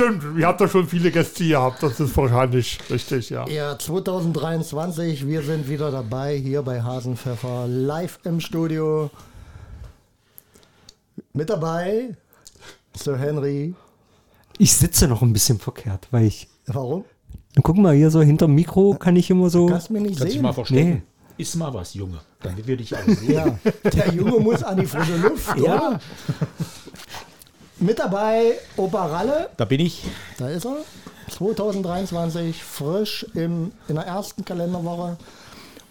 stimmt. Ihr habt doch schon viele Gäste gehabt. Das ist wahrscheinlich richtig, ja. Ja, 2023, wir sind wieder dabei hier bei Hasenpfeffer live im Studio. Mit dabei Sir Henry. Ich sitze noch ein bisschen verkehrt, weil ich. Warum? Guck mal, hier so hinterm Mikro kann ich immer so. Kannst mich nicht Kannst sehen. mal verstecken. Iss mal was, Junge, damit wir dich auch sehen. Ja, der Junge muss an die frische Luft. Ja. Oder? Mit dabei Opa Ralle, Da bin ich. da ist er. 2023, frisch im, in der ersten Kalenderwoche.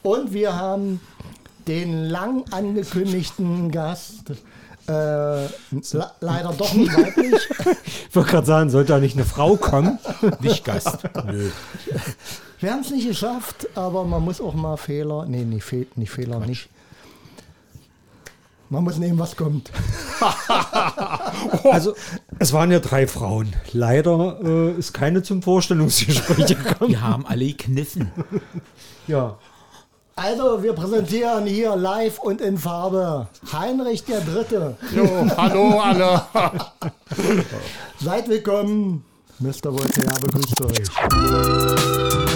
Und wir haben den lang angekündigten Gast. Äh, le- leider doch nicht weiblich. Ich wollte gerade sagen, sollte da nicht eine Frau kommen? Nicht Gast. Nö. Wir haben es nicht geschafft, aber man muss auch mal Fehler. Nee, nicht, Fe nicht Fehler, nicht. Man muss nehmen, was kommt. Also, es waren ja drei Frauen. Leider äh, ist keine zum Vorstellungsgespräch gekommen. Wir haben alle gekniffen. Ja. Also, wir präsentieren hier live und in Farbe Heinrich der Dritte. Jo, hallo alle. Seid willkommen. Mr. Voltaire begrüßt euch.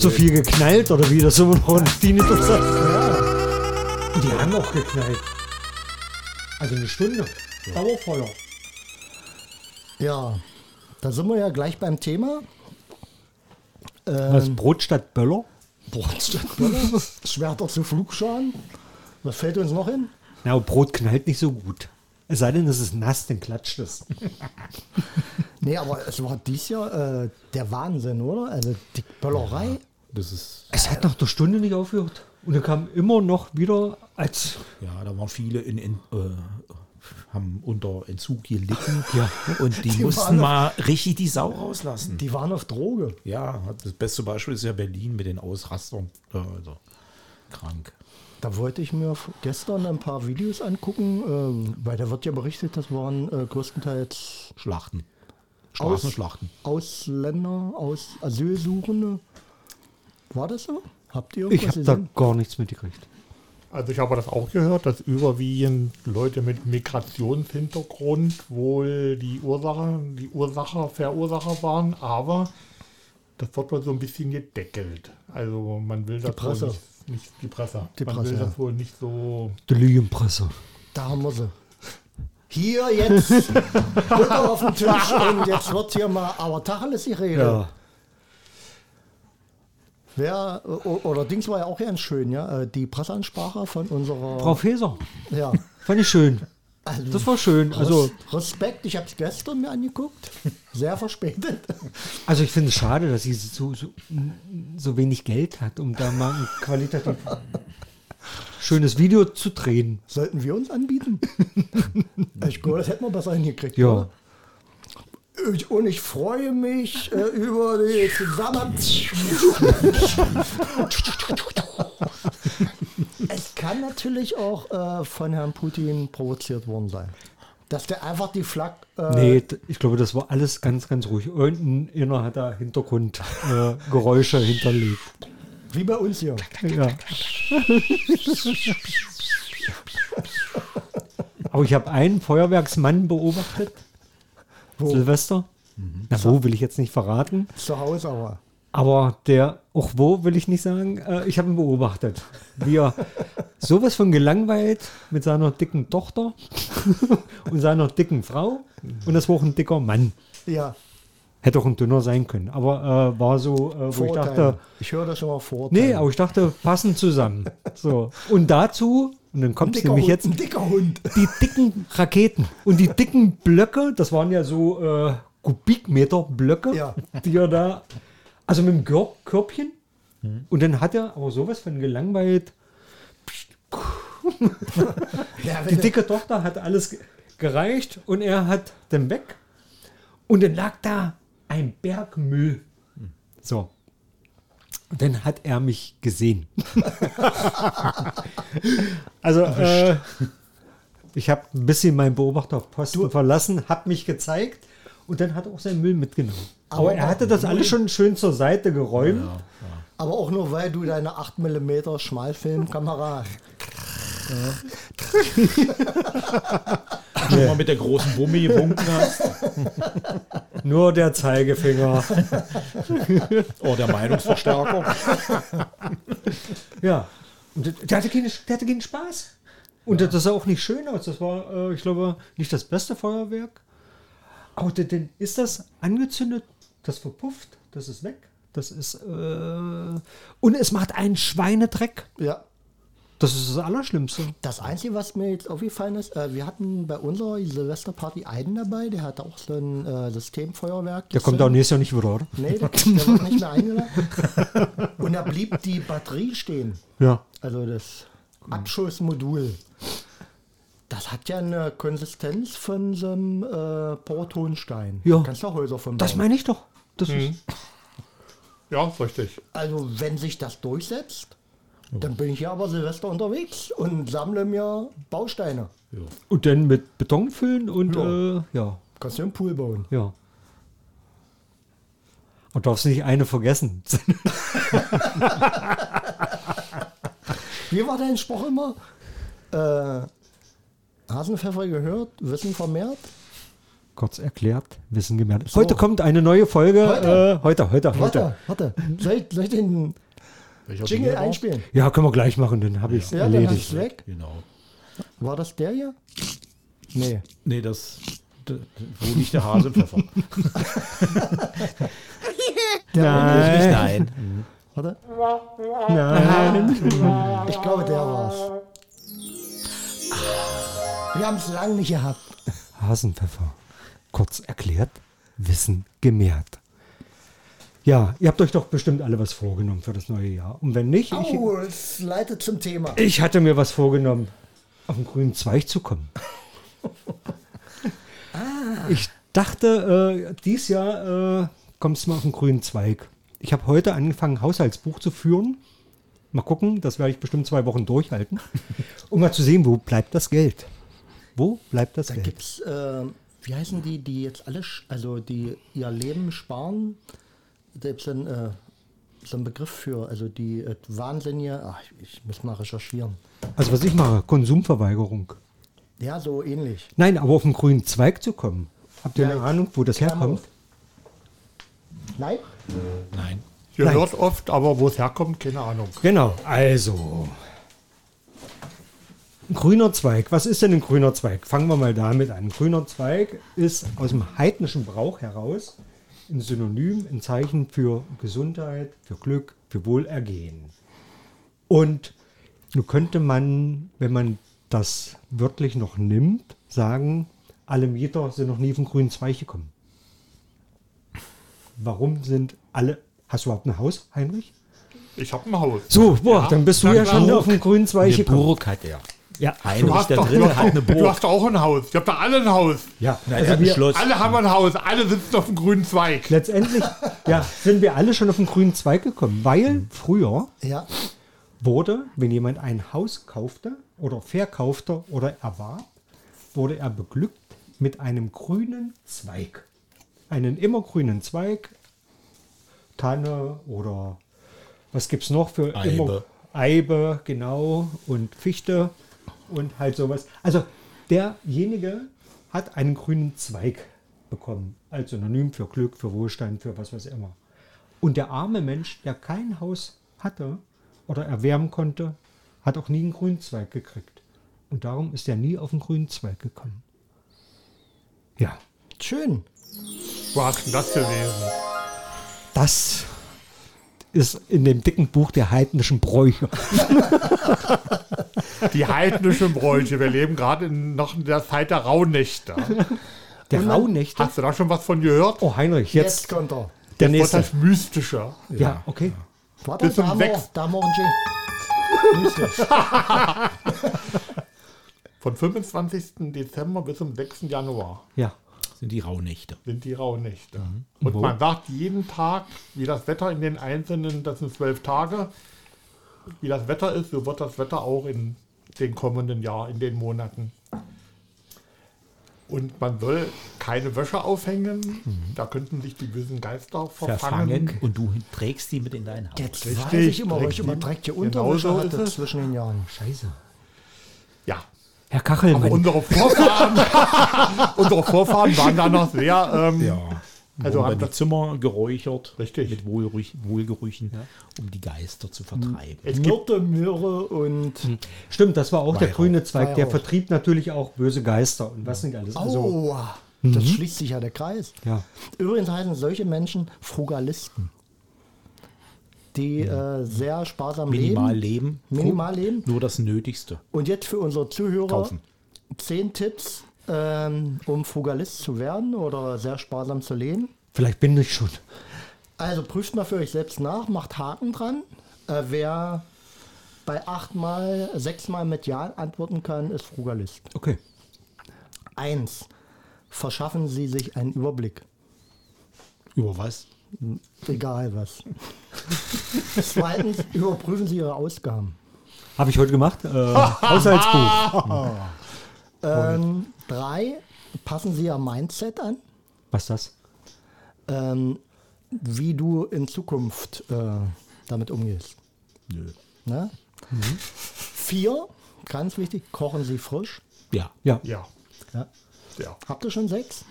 Zu viel geknallt oder wie? Das immer noch ein Tinnitus hat? Ja. Die haben auch geknallt. Also eine Stunde. Dauerfeuer. Ja. Da sind wir ja gleich beim Thema. Was, Brot statt Böller? Brotstückböller, Schwerter zu Flugscharen. Was fällt uns noch hin? Na, aber Brot knallt nicht so gut. Es sei denn, es ist nass, dann klatscht es. Nee, aber es war dies Jahr äh, der Wahnsinn, oder? Also die Böllerei. Das ist, Es hat nach der Stunde nicht aufgehört. Und dann kam immer noch wieder als. ja, da waren viele in, in äh, haben unter Entzug gelitten. Ja. Und die, Die mussten waren- mal richtig die Sau rauslassen. Die waren auf Droge. Ja, das beste Beispiel ist ja Berlin mit den Ausrastern. Also krank. Da wollte ich mir gestern ein paar Videos angucken, ähm, weil da wird ja berichtet, das waren äh, größtenteils Schlachten. Aus- Straßenschlachten. Ausländer, aus Asylsuchende. War das so? Habt ihr Ich irgendwas habe da gar nichts mitgekriegt. Also ich habe das auch gehört, dass überwiegend Leute mit Migrationshintergrund wohl die Ursache, die Ursache, Verursacher waren, aber das wird wohl so ein bisschen gedeckelt. Also man will das Presse. wohl nicht, nicht die Presse. Die man Presse, will ja. das wohl nicht so. Die Lügenpresse. Da haben wir sie. Hier jetzt Butter auf den Tisch und jetzt wird hier mal, aber Tacheles die Rede. Ja. Wer, oder Dings war ja auch ganz schön, ja, äh, die Presseansprache von unserer, Frau Feser. ja, Fand ich schön. also Das war schön. Also, Res- Respekt, ich habe es gestern mir angeguckt, sehr verspätet. also ich finde es schade, dass sie so, so, so wenig Geld hat, um da mal ein qualitativ schönes Video zu drehen. Sollten wir uns anbieten? ich glaube, das hätten wir besser hingekriegt. Ja. oder? Ich, und ich freue mich äh, über die Zusammen... es kann natürlich auch äh, von Herrn Putin provoziert worden sein. Dass der einfach die Flak... Äh, Nee, ich glaube, das war alles ganz, ganz ruhig. Irgendeiner hat da Hintergrundgeräusche äh, hinterlegt. Wie bei uns hier. Ja. Aber ich habe einen Feuerwerksmann beobachtet. Wo? Silvester. Na, wo will ich jetzt nicht verraten. Zu Hause aber. Aber der, auch wo will ich nicht sagen, äh, ich habe ihn beobachtet. Wie er sowas von gelangweilt mit seiner dicken Tochter und seiner dicken Frau. Und das war auch ein dicker Mann. Ja, Hätte auch ein dünner sein können. Aber äh, war so, äh, wo ich dachte, Ich höre das schon mal Vorurteile. nee, aber ich dachte, passen zusammen. So. Und dazu, und dann kommt nämlich Hund, jetzt, ein dicker Hund. die dicken Raketen. Und die dicken Blöcke, das waren ja so äh, Kubikmeter Blöcke, Ja. die er da, also mit dem Kör Körbchen. Und dann hat er aber sowas von gelangweilt. Ja, Die dicke Tochter hat alles ge- gereicht und er hat dann weg. Und dann lag da ein Berg Müll. So. Und dann hat er mich gesehen. also, äh, Ich habe ein bisschen meinen Beobachterposten verlassen, habe mich gezeigt und dann hat er auch seinen Müll mitgenommen. Aber, Aber er hatte das alles schon schön zur Seite geräumt. Aber auch nur, weil du deine 8 mm Schmalfilmkamera Schon mal mit der großen Wumme gewunken hast. Nur der Zeigefinger. Oh, der Meinungsverstärker. ja. Und der, hatte keine, der hatte keinen Spaß. Und das sah auch nicht schön aus. Das war, äh, ich glaube, nicht das beste Feuerwerk. Aber dann- dann ist das angezündet, das verpufft, das ist weg. Das ist. Äh, und es macht einen Schweinedreck. Ja. Das ist das Allerschlimmste. Das Einzige, was mir jetzt aufgefallen ist, äh, wir hatten bei unserer Silvesterparty einen dabei, der hatte auch so ein äh, Systemfeuerwerk. Der kommt auch nächstes Jahr nicht wieder, oder? Nee, der, der wird nicht mehr eingeladen. Und da blieb die Batterie stehen. Ja. Also das Abschussmodul. Das hat ja eine Konsistenz von so einem äh, Portonstein. Ja. Kannst du auch Häuser von Das bauen. meine ich doch. Das ist, Ja, richtig. Also wenn sich das durchsetzt, dann bin ich ja aber Silvester unterwegs und sammle mir Bausteine. und dann mit Beton füllen und Ja. äh, ja. Kannst du einen Pool bauen. Ja. Und darfst nicht eine vergessen. Wie war dein Spruch immer? Äh, Hasenpfeffer gehört, Wissen vermehrt. Kurz erklärt, Wissen gemerkt. Heute kommt eine neue Folge. Heute? Äh, heute, heute, heute. Warte, warte. Soll ich, soll ich den Jingle Jingle einspielen? Ja, können wir gleich machen, dann habe ich es Ja, dann hast erledigt. du weg. Genau. War das der hier? Nee. Nee, das. Wo liegt der Hasenpfeffer? Nein, Nein. Warte. nein. Ich glaube, der war's. Wir haben es lang nicht gehabt. Hasenpfeffer. Kurz erklärt, Wissen gemehrt. Ja, ihr habt euch doch bestimmt alle was vorgenommen für das neue Jahr. Und wenn nicht, ich, Oh, es leitet zum Thema. ich hatte mir was vorgenommen, auf den grünen Zweig zu kommen. Ich dachte, äh, dies Jahr äh, kommst du mal auf den grünen Zweig. Ich habe heute angefangen, ein Haushaltsbuch zu führen. Mal gucken, das werde ich bestimmt zwei Wochen durchhalten, um mal zu sehen, wo bleibt das Geld. Wo bleibt das Da Geld? gibt's, äh, wie heißen die, die jetzt alle, also die ihr Leben sparen? Es einen, äh, so einen Begriff für, also die äh, Wahnsinnige, ach, ich, ich muss mal recherchieren. Also was ich mache, Konsumverweigerung. Ja, so ähnlich. Nein, aber auf den grünen Zweig zu kommen. Habt ihr Ja, eine Ahnung, wo das herkommt? Nein? Nein. Ihr Nein. hört oft, aber wo es herkommt, keine Ahnung. Genau, also. Ein grüner Zweig. Was ist denn ein grüner Zweig? Fangen wir mal damit an. Ein grüner Zweig ist aus dem heidnischen Brauch heraus ein Synonym, ein Zeichen für Gesundheit, für Glück, für Wohlergehen. Und nun könnte man, wenn man das wörtlich noch nimmt, sagen, alle Mieter sind noch nie auf den grünen Zweig gekommen. Warum sind alle. Hast du überhaupt ein Haus, Heinrich? Ich habe ein Haus. So, boah, dann bist du ja schon auf den grünen Zweig gekommen. Burg hat er. Ja, Heinrich hast, der doch, du, Dritte hast hat eine auch, du Burg. hast auch ein Haus. Ich habe da alle ein Haus. ja. Nein, Also wir, Schloss. Alle haben ein Haus. Alle sitzen auf dem grünen Zweig. letztendlich ja, sind wir alle schon auf den grünen Zweig gekommen, weil früher Ja. wurde, wenn jemand ein Haus kaufte oder verkaufte oder erwarb, wurde er beglückt mit einem grünen Zweig. Einen immergrünen Zweig, Tanne oder was gibt es noch für Eibe. immer Eibe, genau, und Fichte und halt sowas. Also derjenige hat einen grünen Zweig bekommen, als Synonym für Glück, für Wohlstand, für was weiß immer. Und der arme Mensch, der kein Haus hatte oder erwärmen konnte, hat auch nie einen grünen Zweig gekriegt. Und darum ist er nie auf den grünen Zweig gekommen. Ja, Schön. Wo hast du denn das gelesen? das ist in dem dicken Buch der heidnischen Bräuche. Die heidnischen Bräuche. Wir leben gerade in, noch in der Zeit der Rauhnächte. Der Rauhnächte. Hast du da schon was von gehört? Oh, Heinrich, Jetzt, jetzt kommt er. der Das nächste. das Mystische. Ja, okay. Warte, Bis um wir, sechs. da. Von 25. Dezember bis zum 6. Januar Ja. Sind die Rauhnächte. sind die Rauhnächte. Mhm. Und man sagt jeden Tag, wie das Wetter in den einzelnen, das sind zwölf Tage, wie das Wetter ist, so wird das Wetter auch in den kommenden Jahr, in den Monaten. Und man soll keine Wäsche aufhängen. Da könnten sich die bösen Geister verfangen. Verfangen und du trägst die mit in dein Haus. Jetzt Richtig, weiß ich immer, weil ich immer dreckige Genau Unterwäsche so hatte ist es. zwischen den Jahren. Scheiße. Ja. Herr Kachelmann. Aber unsere Vorfahren, unsere Vorfahren waren da noch sehr. Ähm, Ja. Also haben die das- Zimmer geräuchert Richtig. mit Wohlgerüch, Wohlgerüchen, um die Geister zu vertreiben. Es gibt, Myrte, Möhre und. Stimmt, das war auch der Weihrauch. grüne Zweig. Der Weihrauch. vertrieb natürlich auch böse Geister und was nicht alles. Also, Oh, das schließt sich ja der Kreis. ja. Übrigens heißen solche Menschen Frugalisten, die äh, sehr sparsam Minimal leben. leben. Minimal leben. Nur das Nötigste. Und jetzt für unsere Zuhörer Kaufen. zehn Tipps, ähm, um Frugalist zu werden oder sehr sparsam zu leben. Vielleicht bin ich schon. Also prüft mal für euch selbst nach, macht Haken dran. Äh, wer bei achtmal, sechsmal mit Ja antworten kann, ist Frugalist. Okay. Eins, verschaffen Sie sich einen Überblick. Über was? Egal was. Zweitens, überprüfen Sie Ihre Ausgaben. Habe ich heute gemacht. Äh, Haushaltsbuch. Ähm, drei, passen Sie Ihr Mindset an, Was ist das? ähm, wie du in Zukunft äh, damit umgehst. Nö. Ne? Vier, ganz wichtig, kochen Sie frisch. Ja. Ja. ja, Ja. ja. Habt ihr schon sechs?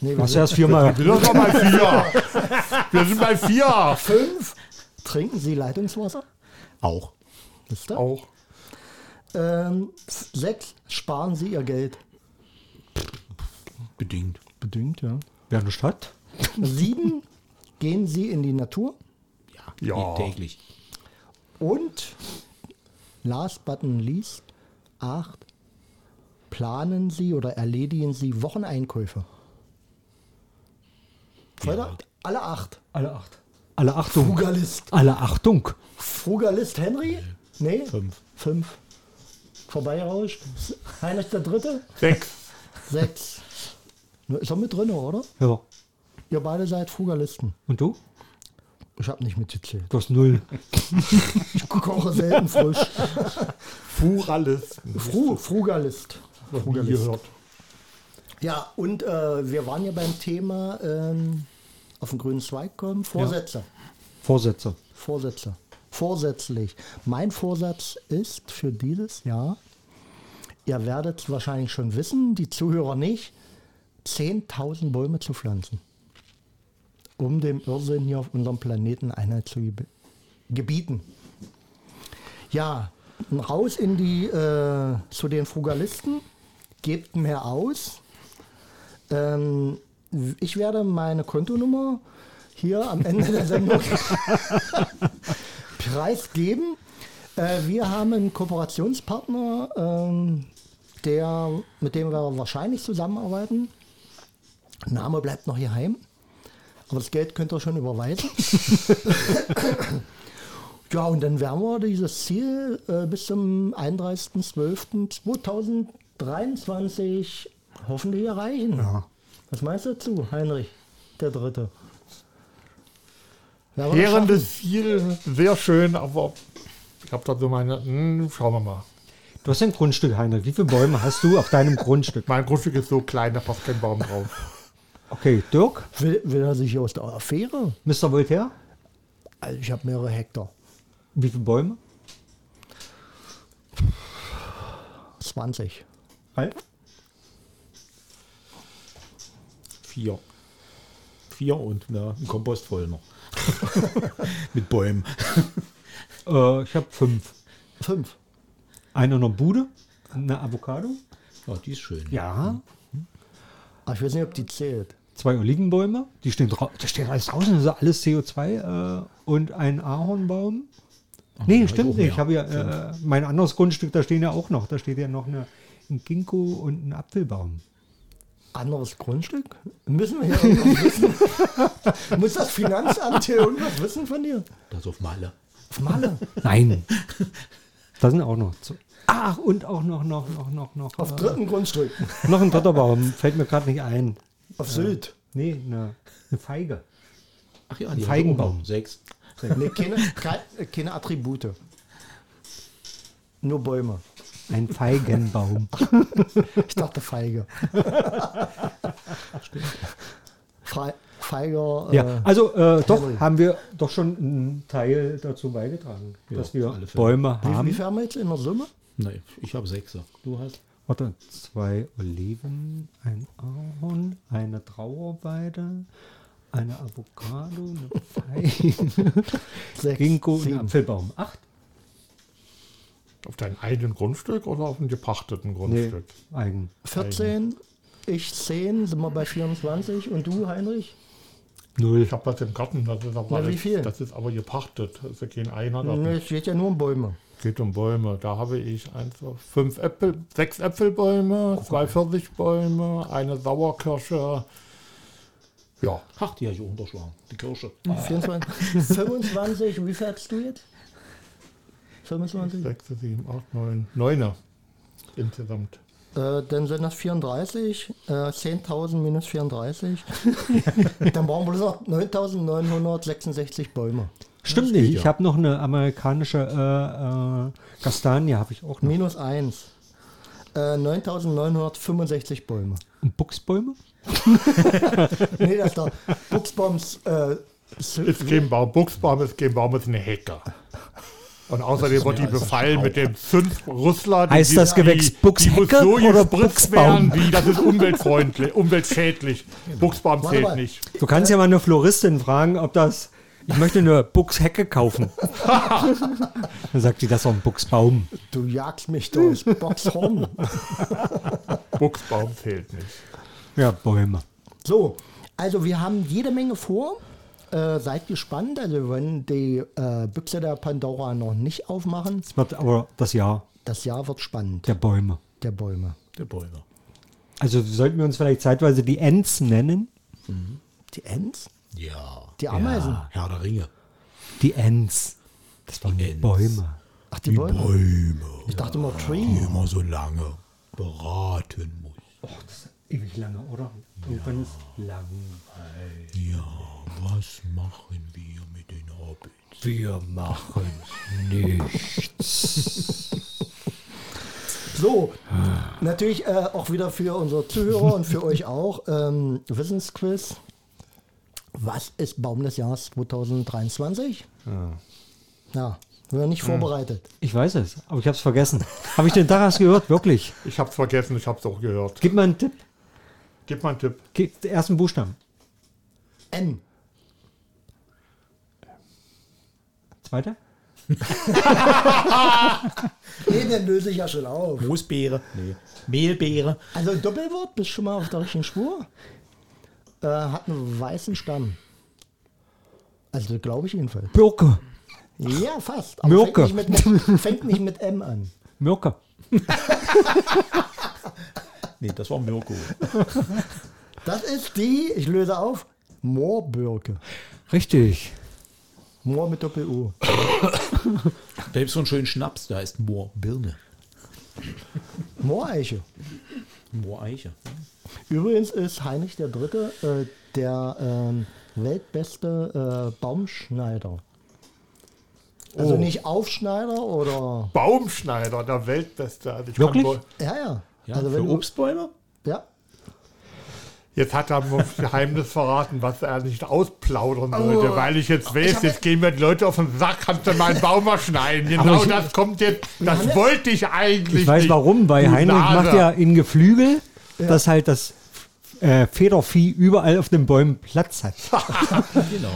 Nee, wir Hast du sind erst viermal. Wir sind doch bei vier. Wir sind bei vier. fünf. Trinken Sie Leitungswasser? Auch. Wisst ihr? Auch. Ähm, sechs, sparen Sie Ihr Geld. Bedingt. Bedingt, ja. Wer eine Stadt? Sieben, gehen Sie in die Natur. Ja. Ja. Täglich. Und last but not least, acht, planen Sie oder erledigen Sie Wocheneinkäufe. Freitag, alle acht. Alle acht. Alle Achtung. Frugalist. Alle Achtung. Frugalist Henry? Nee, Fünf. fünf. Vorbeirauscht. Heinrich der Dritte? Sechs. Sechs. Ist er mit drin, oder? Ja. Ihr beide seid Frugalisten. Und du? Ich habe nicht mitgezählt. Du hast null. Ich koche selten frisch. Furales. Fru, Frugalist. Wie gehört. Ja, und äh, wir waren ja beim Thema ähm, auf den grünen Zweig kommen. Vorsätze. Vorsätze. Vorsätze. Vorsätzlich. Mein Vorsatz ist für dieses Jahr, ihr werdet es wahrscheinlich schon wissen, die Zuhörer nicht, 10.000 Bäume zu pflanzen. Um dem Irrsinn hier auf unserem Planeten Einheit zu geb- gebieten. Ja, raus in die, äh, zu den Frugalisten, gebt mehr aus. Ähm, ich werde meine Kontonummer hier am Ende der Sendung preisgeben. Äh, wir haben einen Kooperationspartner, ähm, der, mit dem wir wahrscheinlich zusammenarbeiten. Name bleibt noch geheim, aber das Geld könnt ihr schon überweisen. ja, und dann werden wir dieses Ziel äh, bis zum 31.12.2023 hoffentlich erreichen. Was meinst du dazu, Heinrich, der Dritte? Schaffen? Hehrendes Ziel, sehr schön, aber ich habe da so meine, hm, schauen wir mal. Du hast ein Grundstück, Heinrich. Wie viele Bäume hast du auf deinem Grundstück? Mein Grundstück ist so klein, da passt kein Baum drauf. Okay, Dirk, Will, will er sich aus der Affäre? Mr. Voltaire, Also ich habe mehrere Hektar. wie viele Bäume? 20. Ralf? Vier. Vier und na, ein Kompost voll noch. Mit Bäumen. Äh, ich habe fünf. Fünf. Eine in der Bude, eine Avocado. Ja, die ist schön. Ja. Aber ich weiß nicht, ob die zählt. Zwei Olivenbäume, die stehen draußen. Da steht alles draußen, das ist alles CO2. Äh, und ein Ahornbaum. Nee, ich stimmt nicht. Ich habe ja äh, mein anderes Grundstück, da stehen ja auch noch. Da steht ja noch eine, ein Ginkgo und ein Apfelbaum. Anderes Grundstück? Müssen wir hier irgendwas wissen? Muss das Finanzamt hier irgendwas wissen von dir? Das auf Malle. Auf Malle. Nein. da sind auch noch. Zu Ach, und auch noch, noch, noch, noch, noch. Auf äh, dritten Grundstück. noch ein dritter Baum. Fällt mir gerade nicht ein. Auf Sylt. Nee, eine, eine Feige. Ach ja, die Feigenbaum. Sechs. Nee, keine, keine Attribute. Nur Bäume. Ein Feigenbaum. Ich dachte Feige. Fe Feiger. Ja, also äh, doch haben wir doch schon einen Teil dazu beigetragen, Ja, dass wir alle. Bäume wie, wie haben. viel haben wir jetzt in der Summe? Nein, ich habe Sechser. Du hast? Warte, zwei Oliven, ein Ahorn, eine Trauerweide, eine Avocado, eine Feige, Sechs, Ginkgo und sieben. Apfelbaum. Acht? Auf deinem eigenen Grundstück oder auf einem gepachteten Grundstück? eigen. 14, ich 10, sind wir bei 24. Und du, Heinrich? Null. Ich habe das im Garten, das ist aber, Na, wie viel? Das ist aber gepachtet. Das ist ja kein Einergarten. Nee, es geht ja nur um Bäume. Geht um Bäume. Da habe ich eins, fünf Äpfel, sechs Äpfelbäume, zwei Pfirsichbäume, eine Sauerkirsche. Ja, Ach, die habe ich unterschlagen. Die Kirsche. 24, 25. Und wie viel hast du jetzt? 25? sechs, sieben, acht, neun, neune insgesamt. Äh, dann sind das 34. Äh, 10.000 minus 34. dann brauchen wir bloß noch 9.966 Bäume. Stimmt nicht. ja. Ich habe noch eine amerikanische äh, äh, Kastanie, habe ich auch noch. Minus 1. Äh, 9.965 Bäume. Und Buchsbäume? Nee, das ist der Buchsbaums. Äh, Ist kein Baum, Buchsbaum ist kein Baum, ist eine Hecke. Und außerdem wird die befallen mit dem Zündrüssler. die- Heißt das Gewächs Buchshecke muss so oder gespritzt Buchsbaum? werden, wie das ist umweltfreundlich, umweltschädlich. Buchsbaum zählt nicht. Du kannst ja mal eine Floristin fragen, ob das. Ich möchte eine Buchshecke kaufen. Dann sagt die, das ist doch ein Buchsbaum. du jagst mich durchs Boxhorn. Buchsbaum zählt nicht. Ja, Bäume. So, also wir haben jede Menge vor. Äh, seid gespannt. Also wollen die äh, Büchse der Pandora noch nicht aufmachen. Es wird aber das Jahr Das Jahr wird spannend. der Bäume. Der Bäume. Der Bäume. Also sollten wir uns vielleicht zeitweise die Ents nennen. Die Ents? Ja. Die Ameisen? Ja, Herr der Ringe. Die Ents. Das waren die Ents. Bäume. Ach, die, Bäume. Bäume. Ich dachte immer Tree. Die immer so lange beraten muss. Ewig lange, oder? Irgendwann ist lang. Ja, was machen wir mit den Hobbits? Wir machen nichts. So, natürlich äh, auch wieder für unsere Zuhörer und für euch auch ähm, Wissensquiz. Was ist Baum des Jahres 2023? Ja, wir waren nicht vorbereitet. Ich weiß es, aber ich habe es vergessen. Habe ich den Taras gehört? Wirklich? Ich hab's vergessen, ich hab's auch gehört. Gib mal einen Tipp. Gib mal einen Tipp. Gib den ersten Buchstaben. N. Zweiter? Nee, den löse ich ja schon auf. Moosbeere? Nee. Mehlbeere? Also Doppelwort, bist schon mal auf der richtigen Spur. Äh, hat einen weißen Stamm. Also glaube ich jedenfalls. Birke. Ja, fast. Mürke. Fängt nicht, mit, fängt nicht mit M an. Mirke. Nee, das war Mirko. Das ist die, ich löse auf, Moorbirke. Richtig. Moor mit Doppel-U. Da gibt es so einen schönen Schnaps, da heißt Moorbirne. Mooreiche. Mooreiche. Übrigens ist Heinrich der Dritte äh, der ähm, weltbeste äh, Baumschneider. Also Oh. nicht Aufschneider oder. Baumschneider, der Weltbeste. Also ich Wirklich? Kann wohl, Ja, ja. Ja, also für du, Obstbäume? ja. jetzt hat er mir das Geheimnis verraten, was er nicht ausplaudern Oh. wollte, weil ich jetzt weiß, jetzt gehen mir die Leute auf den Sack, kannst du mal einen Baum mal schneiden. Genau ich- das kommt jetzt, das ja- wollte ich eigentlich Ich weiß nicht. warum, weil Du Heinrich Nase. macht ja in Geflügel, dass halt das äh, Federvieh überall auf den Bäumen Platz hat. Genau.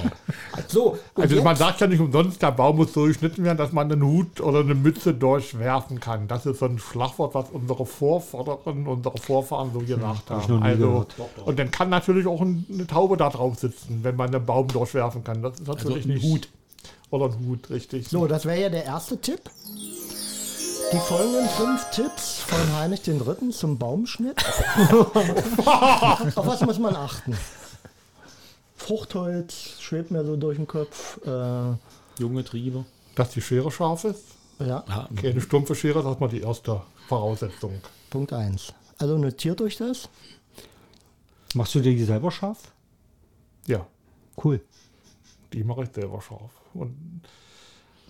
So, Also jetzt, man sagt ja nicht umsonst, der Baum muss so geschnitten werden, dass man einen Hut oder eine Mütze durchwerfen kann. Das ist so ein Schlagwort, was unsere Vorvorderen, unsere Vorfahren so gesagt hab ich haben. Also, und dann kann natürlich auch ein- eine Taube da drauf sitzen, wenn man einen Baum durchwerfen kann. Das ist natürlich Also ein nicht Hut. Oder ein Hut, richtig. so, das wäre ja der erste Tipp. Die folgenden fünf Tipps von Heinrich den Dritten zum Baumschnitt. Auf was muss man achten? Fruchtholz schwebt mir so durch den Kopf. Äh, Junge Triebe. Dass die Schere scharf ist. ja, Ja, Keine stumpfe Schere, das ist mal die erste Voraussetzung. Punkt 1. Also notiert euch das. Machst du dir die selber scharf? Ja, Cool. die mache ich selber scharf. Und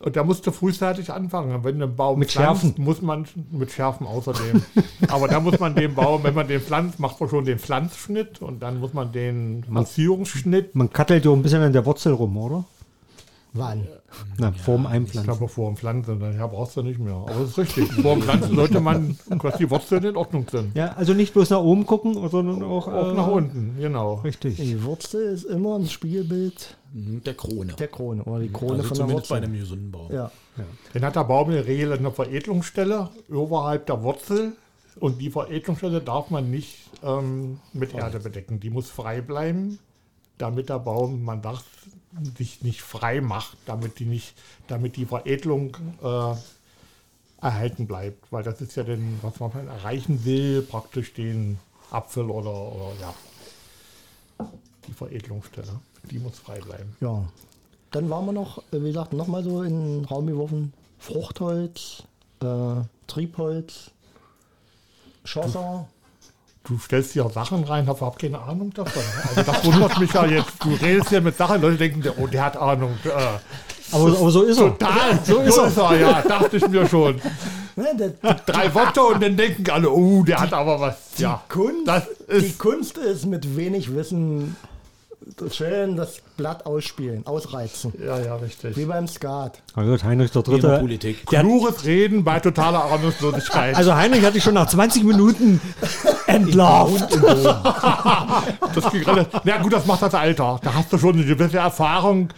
Und da musst du frühzeitig anfangen. Wenn du einen Baum Mit pflanzt, Schärfen. muss man mit Schärfen außerdem. Aber da muss man den Baum, wenn man den pflanzt, macht man schon den Pflanzschnitt und dann muss man den Massierungsschnitt. Man kattelt so ein bisschen an der Wurzel rum, oder? Wann? Na, vorm Ich Einpflanzen. glaube, vor dem Pflanzen, dann ja, brauchst du nicht mehr. Aber das ist richtig. Vor dem Pflanzen sollte man, dass die Wurzeln in Ordnung sind. Ja, also nicht bloß nach oben gucken, sondern auch, Auch äh, nach unten, genau. Richtig. Die Wurzel ist immer ein Spiegelbild Mhm, Der Krone. der Krone oder die Krone also von der zumindest bei Wurzel. einem gesunden Baum. Ja. Dann hat der Baum in der Regel eine Veredelungsstelle oberhalb der Wurzel und die Veredelungsstelle darf man nicht ähm, mit Erde bedecken. Die muss frei bleiben, damit der Baum, man darf sich nicht frei macht, damit die nicht, damit die Veredelung äh, erhalten bleibt. Weil das ist ja dann, was man erreichen will, praktisch den Apfel oder, oder ja, die Veredelungsstelle. Die muss frei bleiben. ja. Dann waren wir noch, wie gesagt, nochmal so in den Raum geworfen. Fruchtholz, äh, Triebholz, Schlosser. Du stellst dir Sachen rein, hast überhaupt keine Ahnung davon. Also das wundert mich ja jetzt. Du redest hier mit Sachen, Leute denken, oh, der hat Ahnung. Äh, Aber, aber so ist er. total, so ist er. Ja, dachte ich mir schon. Ne, Drei Worte und dann denken alle, oh, der hat aber was. Ja, Kunst, das die ist, Kunst ist mit wenig Wissen schön das Blatt ausspielen, ausreizen. ja, ja, richtig. Wie beim Skat. Also Heinrich der der Dritte. Politik. Klures Reden bei totaler Ahnungslosigkeit. Also Heinrich hatte ich schon nach 20 Minuten entlarvt. das ging relativ, na gut, das macht das Alter. Da hast du schon eine gewisse Erfahrung.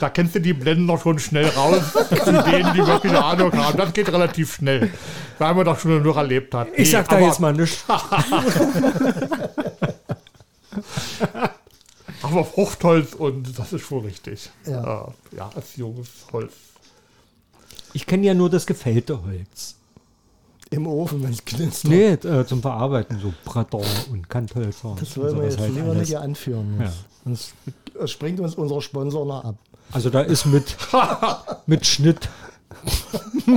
Da kennst du die Blender schon schnell raus, zu denen, die wirklich eine Ahnung haben. Das geht relativ schnell, weil man das schon nur erlebt hat. Ich sag da jetzt mal nichts. Aber Fruchtholz und das ist schon richtig. Ja. Äh, ja als junges Holz. Ich kenne ja nur das gefällte Holz. Im Ofen, wenn es knistert. Nee, äh, zum Verarbeiten, so Bretter und Kanthölzer. Das wollen wir jetzt halt lieber alles. nicht hier anführen. Ja. Sonst springt uns unser Sponsor noch ab. Also da ist mit, mit Schnitt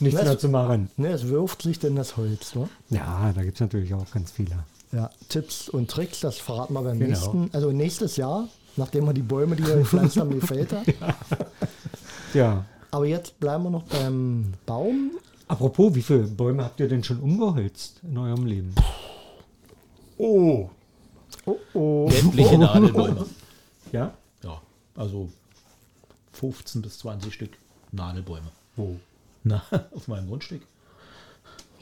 nichts mehr zu machen. Ne, es wirft sich denn das Holz. Ne? Ja, da gibt es natürlich auch ganz viele. Ja, Tipps und Tricks, das verraten wir beim Genau. nächsten. Also nächstes Jahr, nachdem wir die Bäume, die wir gepflanzt haben, gefällt haben. Ja. Aber jetzt bleiben wir noch beim Baum. Apropos, wie viele Bäume habt ihr denn schon umgeholzt in eurem Leben? Oh, Oh, oh. Sämtliche Nadelbäume. Ja? Ja, also 15 bis 20 Stück Nadelbäume. Wo? Na, auf meinem Grundstück.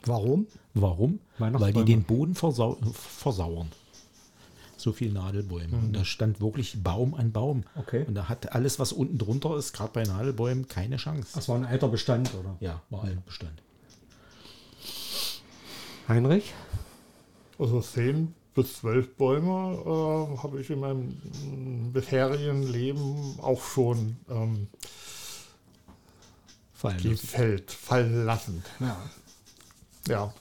Warum? Warum? Weil die den Boden versau versauern. So viel Nadelbäume. Und da stand wirklich Baum an Baum. Okay. Und da hat alles, was unten drunter ist, gerade bei Nadelbäumen, keine Chance. Das war ein alter Bestand, oder? Ja, war allen Bestand. Heinrich? also 10 bis 12 Bäume äh, habe ich in meinem bisherigen Leben auch schon ähm, Fallen lassen. gefällt, fallen lassen. Ja. Ja.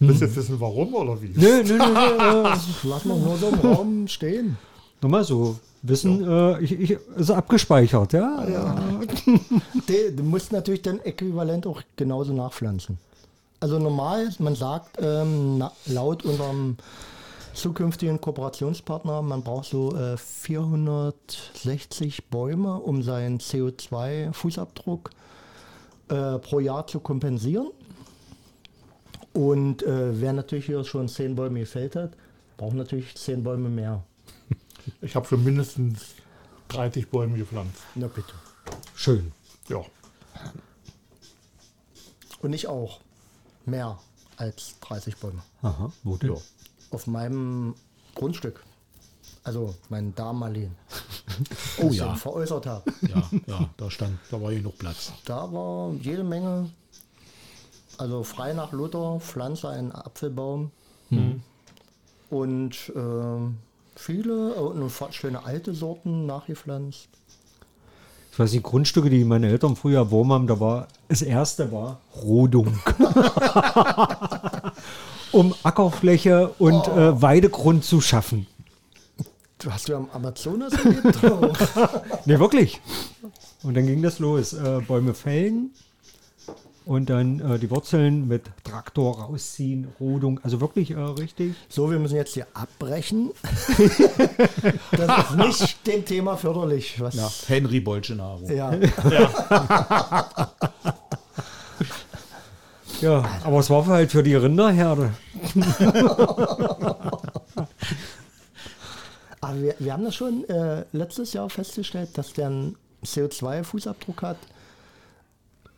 Willst du jetzt wissen, warum oder wie? Nö, nö, nö, nö. Lass mal nur so im Raum stehen. nochmal so. Wissen, äh, ich, ich, ist abgespeichert, ja? ja. De- Du musst natürlich dann äquivalent auch genauso nachpflanzen. Also normal, man sagt ähm, na, laut unserem zukünftigen Kooperationspartner, man braucht so äh, 460 Bäume, um seinen CO2-Fußabdruck äh, pro Jahr zu kompensieren. Und äh, wer natürlich hier schon 10 Bäume gefällt hat, braucht natürlich 10 Bäume mehr. Ich habe schon mindestens 30 Bäume gepflanzt. Na bitte. Schön. Ja. Und ich auch. Mehr als 30 Bäume. Aha, wo denn? Ja. Auf meinem Grundstück. Also mein damaligen. Oh ja. Veräußert habe. Ja, ja, da stand, da war genug Platz. Da war jede Menge. Also frei nach Luther, pflanze einen Apfelbaum. Und äh, viele, äh, und schöne alte Sorten nachgepflanzt. Ich weiß nicht, Grundstücke, die meine Eltern früher erworben haben, da war, das erste war Rodung. um Ackerfläche und äh, Weidegrund zu schaffen. Du hast du am Amazonas gelebt? oder? Ne, wirklich. Und dann ging das los. Äh, Bäume fällen, und dann äh, die Wurzeln mit Traktor rausziehen, Rodung, also wirklich äh, richtig. So, wir müssen jetzt hier abbrechen. das ist nicht dem Thema förderlich. Was, Ja, Henry Bolsonaro. ja. Ja, aber es war halt für die Rinderherde. Wir, wir haben das schon äh, letztes Jahr festgestellt, dass der einen CO2-Fußabdruck hat.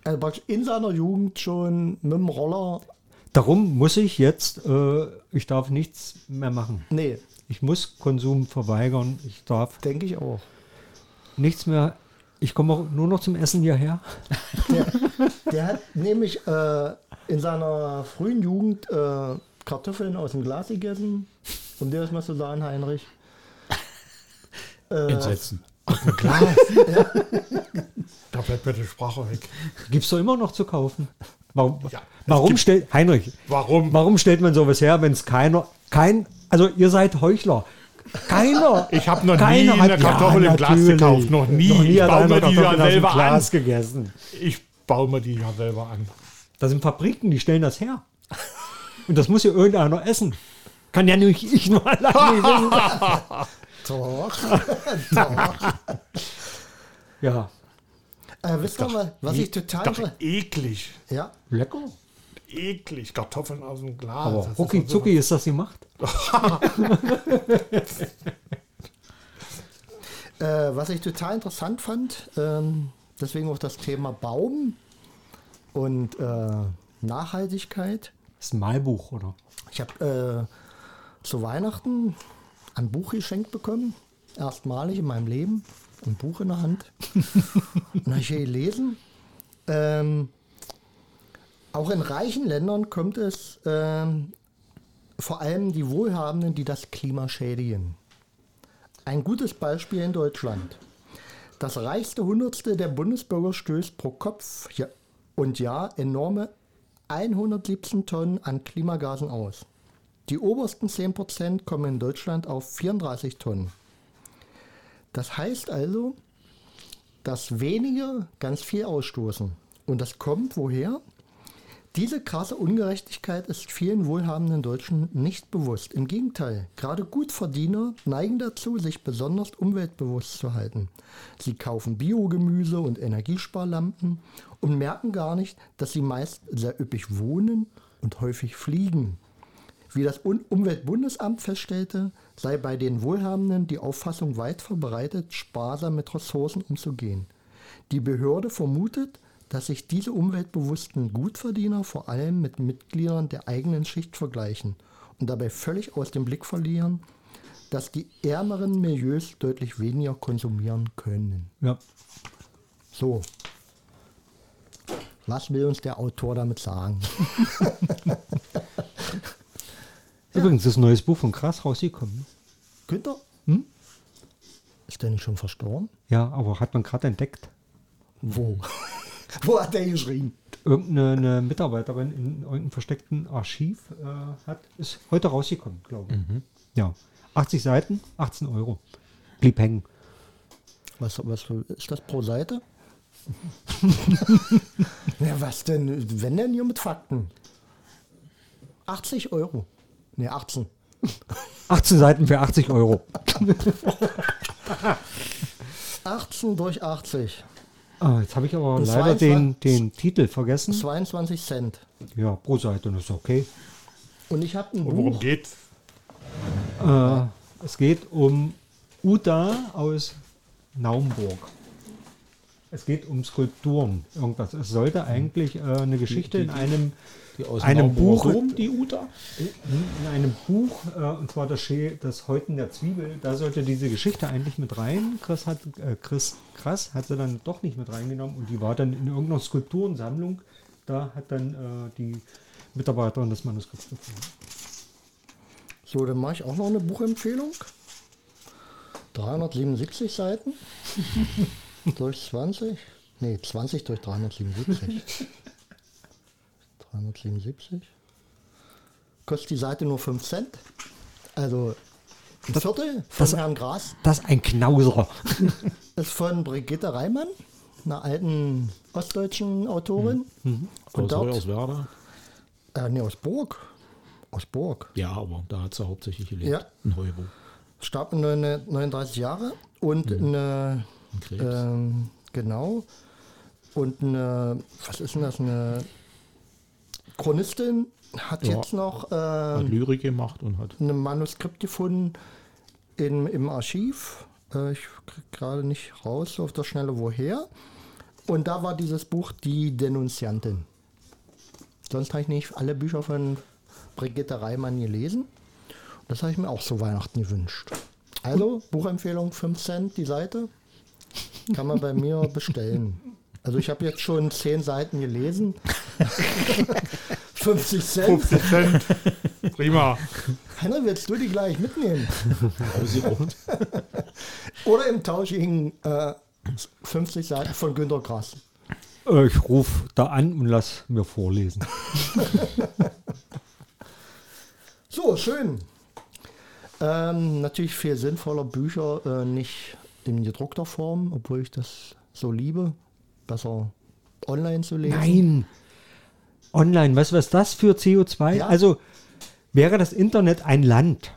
Also in seiner Jugend schon mit dem Roller. Darum muss ich jetzt, äh, ich darf nichts mehr machen. Nee, Ich muss Konsum verweigern. Ich darf denke ich auch. nichts mehr. Ich komme auch nur noch zum Essen hierher. Der, der hat nämlich äh, in seiner frühen Jugend äh, Kartoffeln aus dem Glas gegessen. Um dir das mal zu sagen, Heinrich. Äh, Entsetzen. Klar. da bleibt mir die Sprache weg. Gibt es doch immer noch zu kaufen. Warum, Ja, warum stellt, Heinrich, Warum? warum stellt man sowas her, wenn es keiner, kein, also ihr seid Heuchler. Keiner. Ich habe noch nie keiner eine Kartoffel im Glas gekauft. Noch nie. Noch nie ich hat baue mir die ja selber an. Glas gegessen. Ich baue mir die ja selber an. Das sind Fabriken, die stellen das her. Und das muss ja irgendeiner essen. Kann ja nicht ich nur alleine. Doch. Doch. Ja, Äh, wisst ihr mal, was ich total. Doch eklig. Ja, lecker. Eklig. Kartoffeln aus dem Glas. Aber Das ist rucki doch so- zucki ist das gemacht. äh, was ich total interessant fand, ähm, deswegen auch das Thema Baum und äh, Nachhaltigkeit. Das ist ein Malbuch, oder? Ich habe äh, zu Weihnachten ein Buch geschenkt bekommen, erstmalig in meinem Leben, ein Buch in der Hand. Und habe ich hier gelesen. Ähm, auch in reichen Ländern kommt es ähm, vor allem die Wohlhabenden, die das Klima schädigen. Ein gutes Beispiel in Deutschland. Das reichste Hundertstel der Bundesbürger stößt pro Kopf und Jahr enorme 117 Tonnen an Klimagasen aus. Die obersten 10% kommen in Deutschland auf 34 Tonnen. Das heißt also, dass wenige ganz viel ausstoßen. Und das kommt woher? Diese krasse Ungerechtigkeit ist vielen wohlhabenden Deutschen nicht bewusst. Im Gegenteil, gerade Gutverdiener neigen dazu, sich besonders umweltbewusst zu halten. Sie kaufen Biogemüse und Energiesparlampen und merken gar nicht, dass sie meist sehr üppig wohnen und häufig fliegen. Wie das Un- Umweltbundesamt feststellte, sei bei den Wohlhabenden die Auffassung weit verbreitet, sparsam mit Ressourcen umzugehen. Die Behörde vermutet, dass sich diese umweltbewussten Gutverdiener vor allem mit Mitgliedern der eigenen Schicht vergleichen und dabei völlig aus dem Blick verlieren, dass die ärmeren Milieus deutlich weniger konsumieren können. Ja. So. Was will uns der Autor damit sagen? Übrigens, ist ein neues Buch von Krass rausgekommen. Günther? Ist der nicht schon verstorben? Ja, aber hat man gerade entdeckt. Wo? Wo hat der geschrieben? Irgendeine eine Mitarbeiterin in irgendeinem versteckten Archiv äh, hat, ist heute rausgekommen, glaube ich. Ja. 80 Seiten, 18 Euro. Blieb hängen. Was, was ist das pro Seite? ja, was denn? Wenn denn hier mit Fakten? 80 Euro. Ne, 18. 18 Seiten für 80 Euro. 18 durch 80. Ah, jetzt habe ich aber Das leider den, den Titel vergessen. 22 Cent. Ja, pro Seite, das ist okay. Und ich habe ein Und worum Buch. geht's? Äh, es geht um Uda aus Naumburg. Es geht um Skulpturen, irgendwas. Es sollte eigentlich äh, eine Geschichte in einem, Die aus einem Buch, Dom, die Uta. in einem Buch, äh, und zwar das, Schä- das Häuten der Zwiebel, da sollte diese Geschichte eigentlich mit rein. Chris hat, äh, Chris Krass hat sie dann doch nicht mit reingenommen und die war dann in irgendeiner Skulpturensammlung. Da hat dann äh, die Mitarbeiterin das Manuskript gefunden. So, dann mache ich auch noch eine Buchempfehlung. 377 Seiten. durch 20. Nee, 20 durch 377. 377. Kostet die Seite nur 5 Cent. Also ein Viertel von das- Herrn Gras. Das ist ein Knauser. Ist von Brigitte Reimann. einer alten ostdeutschen Autorin. Und Aus dort, Hoyerswerda. äh, nee, aus Burg. Aus Burg. Ja, aber da hat sie hauptsächlich gelebt. Ja. In Heubo. Starb mit 39 Jahre und eine, Ein Krebs. ähm, genau, und eine, was ist denn das, eine Chronistin hat Ja. jetzt noch hat ähm, Lyrik gemacht und hat. ein Manuskript gefunden in, im Archiv. Äh, ich kriege gerade nicht raus auf der Schnelle woher. Und da war dieses Buch Die Denunziantin. Sonst habe ich nicht alle Bücher von Brigitte Reimann gelesen. Das habe ich mir auch zu Weihnachten gewünscht. Also, Buchempfehlung 5 Cent die Seite. Kann man bei mir bestellen. Also ich habe jetzt schon 10 Seiten gelesen. 50 Cent. 50 Cent. Prima. Henry, willst du die gleich mitnehmen? Oder im Tausch gegen äh, 50 Seiten von Günter Grass. Äh, ich rufe da an und lass mir vorlesen. So, schön. Ähm, natürlich viel sinnvoller Bücher, äh, nicht in gedruckter Form, obwohl ich das so liebe. Besser online zu lesen. Nein. Online, weißt du, was das für CO2? Ja. Also wäre das Internet ein Land,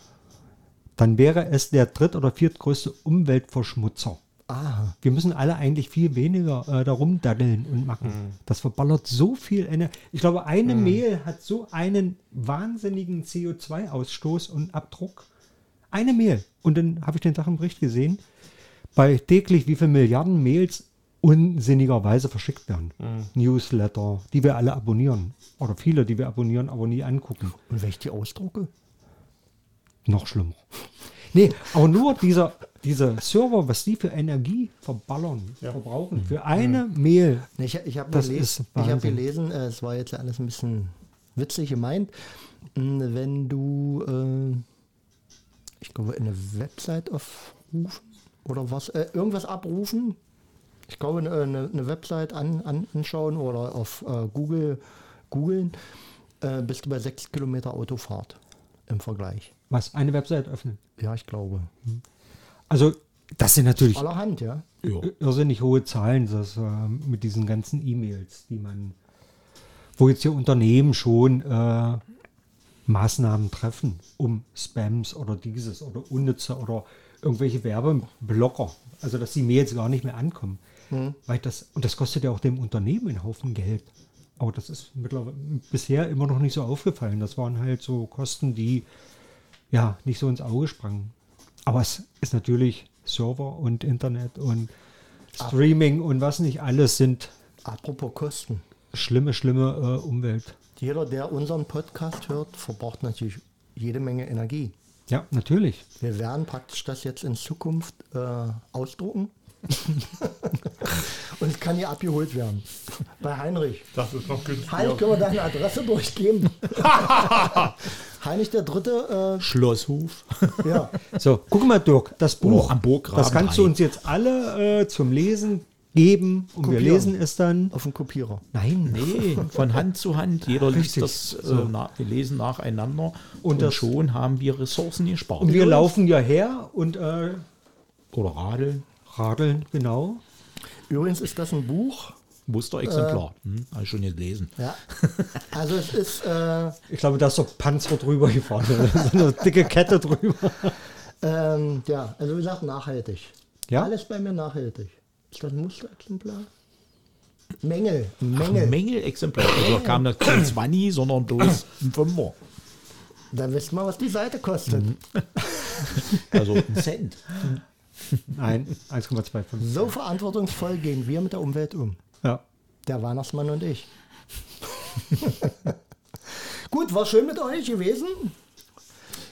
dann wäre es der dritt- oder viertgrößte Umweltverschmutzer. Ah, Wir müssen alle eigentlich viel weniger äh, darum daddeln und machen. Das verballert so viel Energie. Ich glaube, eine Mail hat so einen wahnsinnigen CO2-Ausstoß und Abdruck. Eine Mail. Und dann habe ich den Sachenbericht gesehen, bei täglich wie viele Milliarden Mails unsinnigerweise verschickt werden. Newsletter, die wir alle abonnieren. Oder viele, die wir abonnieren, aber nie angucken. und wenn ich die ausdrucke? Noch schlimmer. Nee, aber nur dieser, diese Server, was die für Energie verballern, verbrauchen, für eine Mail. Nee, Ich, ich habe gelesen, ich hab gelesen äh, es war jetzt alles ein bisschen witzig gemeint, mh, wenn du, äh, ich glaube, eine Website aufrufen oder was, äh, irgendwas abrufen, ich glaube, eine, eine, Website an, an, anschauen oder auf äh, Google googeln, äh, bist du bei sechs Kilometer Autofahrt im Vergleich. Was? Eine Website öffnen. Ja, ich glaube. Also, das sind natürlich Allerhand, ja. Ja. irrsinnig hohe Zahlen, das, äh, mit diesen ganzen E-Mails, die man, wo jetzt hier Unternehmen schon äh, Maßnahmen treffen, um Spams oder dieses oder unnütze oder irgendwelche Werbeblocker, also dass die Mails gar nicht mehr ankommen. Weil das, und das kostet ja auch dem Unternehmen einen Haufen Geld. Aber das ist mittlerweile bisher immer noch nicht so aufgefallen. Das waren halt so Kosten, die ja nicht so ins Auge sprangen. Aber es ist natürlich Server und Internet und Streaming und was nicht alles sind Apropos Kosten. schlimme, schlimme äh, Umwelt. Jeder, der unseren Podcast hört, verbraucht natürlich jede Menge Energie. Ja, natürlich. Wir werden praktisch das jetzt in Zukunft äh, ausdrucken. Und es kann hier abgeholt werden. Bei Heinrich. Das ist noch günstiger. Heinrich, können wir deine Adresse durchgeben? Heinrich der Dritte, Schlosshof. äh, ja. So, guck mal, Dirk, das Buch. Oh, am Burggraben das kannst du uns jetzt alle äh, zum Lesen geben und wir Kopieren. lesen es dann. auf dem Kopierer. Nein, Nee, von Hand zu Hand. Jeder liest Richtig. das, äh, So. na, wir lesen nacheinander. Und Und, das- schon haben wir Ressourcen gespart. Und wir laufen ja her und äh, Oder radeln. Radeln, genau. Übrigens ist das ein Buch. Musterexemplar. Hm, habe ich schon gelesen. Ja. Also es ist, äh, Ich glaube, da ist so Panzer drüber gefahren. so eine dicke Kette drüber. ähm, ja, also wie gesagt, nachhaltig. Ja? Alles bei mir nachhaltig. Ist das ein Musterexemplar? Mängel, Mängel. Mängel. Mängelexemplar. Also da kam das kein 20, sondern bloß ein Fünfer. Dann wisst mal, was die Seite kostet. Also ein Cent. Nein, 1,25. So verantwortungsvoll gehen wir mit der Umwelt um. Ja. Der Weihnachtsmann und ich. Gut, war schön mit euch gewesen.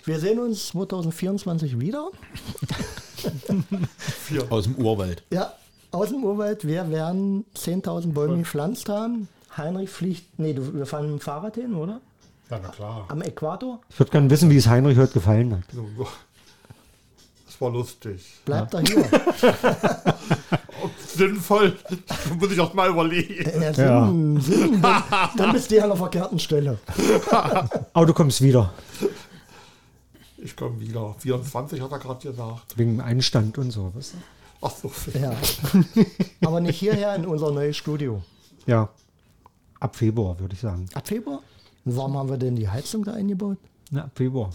Wir sehen uns 2024 wieder. Aus dem Urwald. Ja, aus dem Urwald. Wir werden 10.000 Bäume gepflanzt haben. Heinrich fliegt, nee, du, wir fahren mit dem Fahrrad hin, oder? Ja, na klar. Am Äquator. Ich würde gerne wissen, wie es Heinrich heute gefallen hat. Das war lustig. Bleibt er hier. Und sinnvoll. muss ich auch mal überlegen. Ja, Sinn, Sinn, dann, dann bist du ja an der verkehrten Stelle. Aber du kommst wieder. Ich komme wieder. 24 hat er gerade gesagt. Wegen Einstand und so. Weißt du? Ach so. Ja. Aber nicht hierher in unser neues Studio. Ja. Ab Februar, würde ich sagen. Ab Februar? Und warum haben wir denn die Heizung da eingebaut? Na, ab Februar.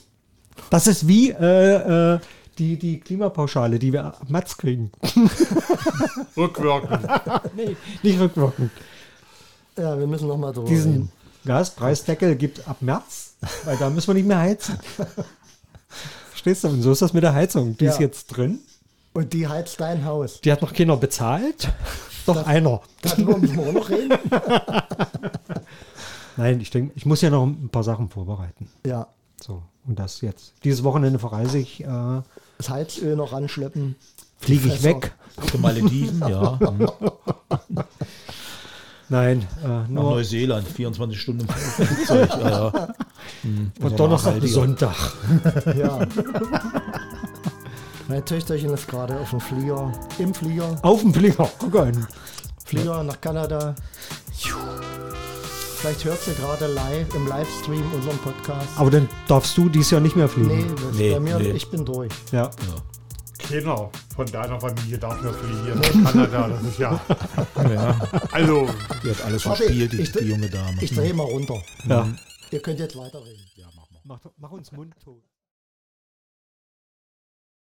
Das ist wie äh, äh, die, die Klimapauschale, die wir ab März kriegen. Rückwirkend. nee, nicht rückwirkend. Ja, wir müssen noch mal drüber Diesen reden. Gaspreisdeckel gibt ab März, weil da müssen wir nicht mehr heizen. Verstehst du? Und so ist das mit der Heizung. Die Ja. ist jetzt drin. Und die heizt dein Haus. Die hat noch keiner bezahlt. Doch einer. Darüber müssen wir auch noch reden. Nein, ich denke, ich muss ja noch ein paar Sachen vorbereiten. Ja. So, und das jetzt. Dieses Wochenende verreise ich, äh, Das Heizöl noch ranschleppen. fliege ich weg. Den Malediven, ja. Nein, äh, nur Neuseeland, 24 Stunden im Flugzeug. Ja, ja. Hm, und Donnerstag bis. Sonntag. Ja. Mein Töchterchen ist gerade auf dem Flieger, im Flieger, Auf dem Flieger. Guck an. Flieger nach Kanada. Vielleicht hört sie gerade live im Livestream unseren Podcast. Aber dann darfst du dies Jahr nicht mehr Nee, fliegen. das Nee, bei mir, nee. ich bin durch. Ja. Keiner von deiner Familie darf mehr fliegen. Kanada, das ist ja. Ja, Also, die hat alles verspielt, die, ich- die junge Dame. Ich drehe mal runter. ja. Ihr könnt jetzt weiterreden. Mach, mach uns mundtot.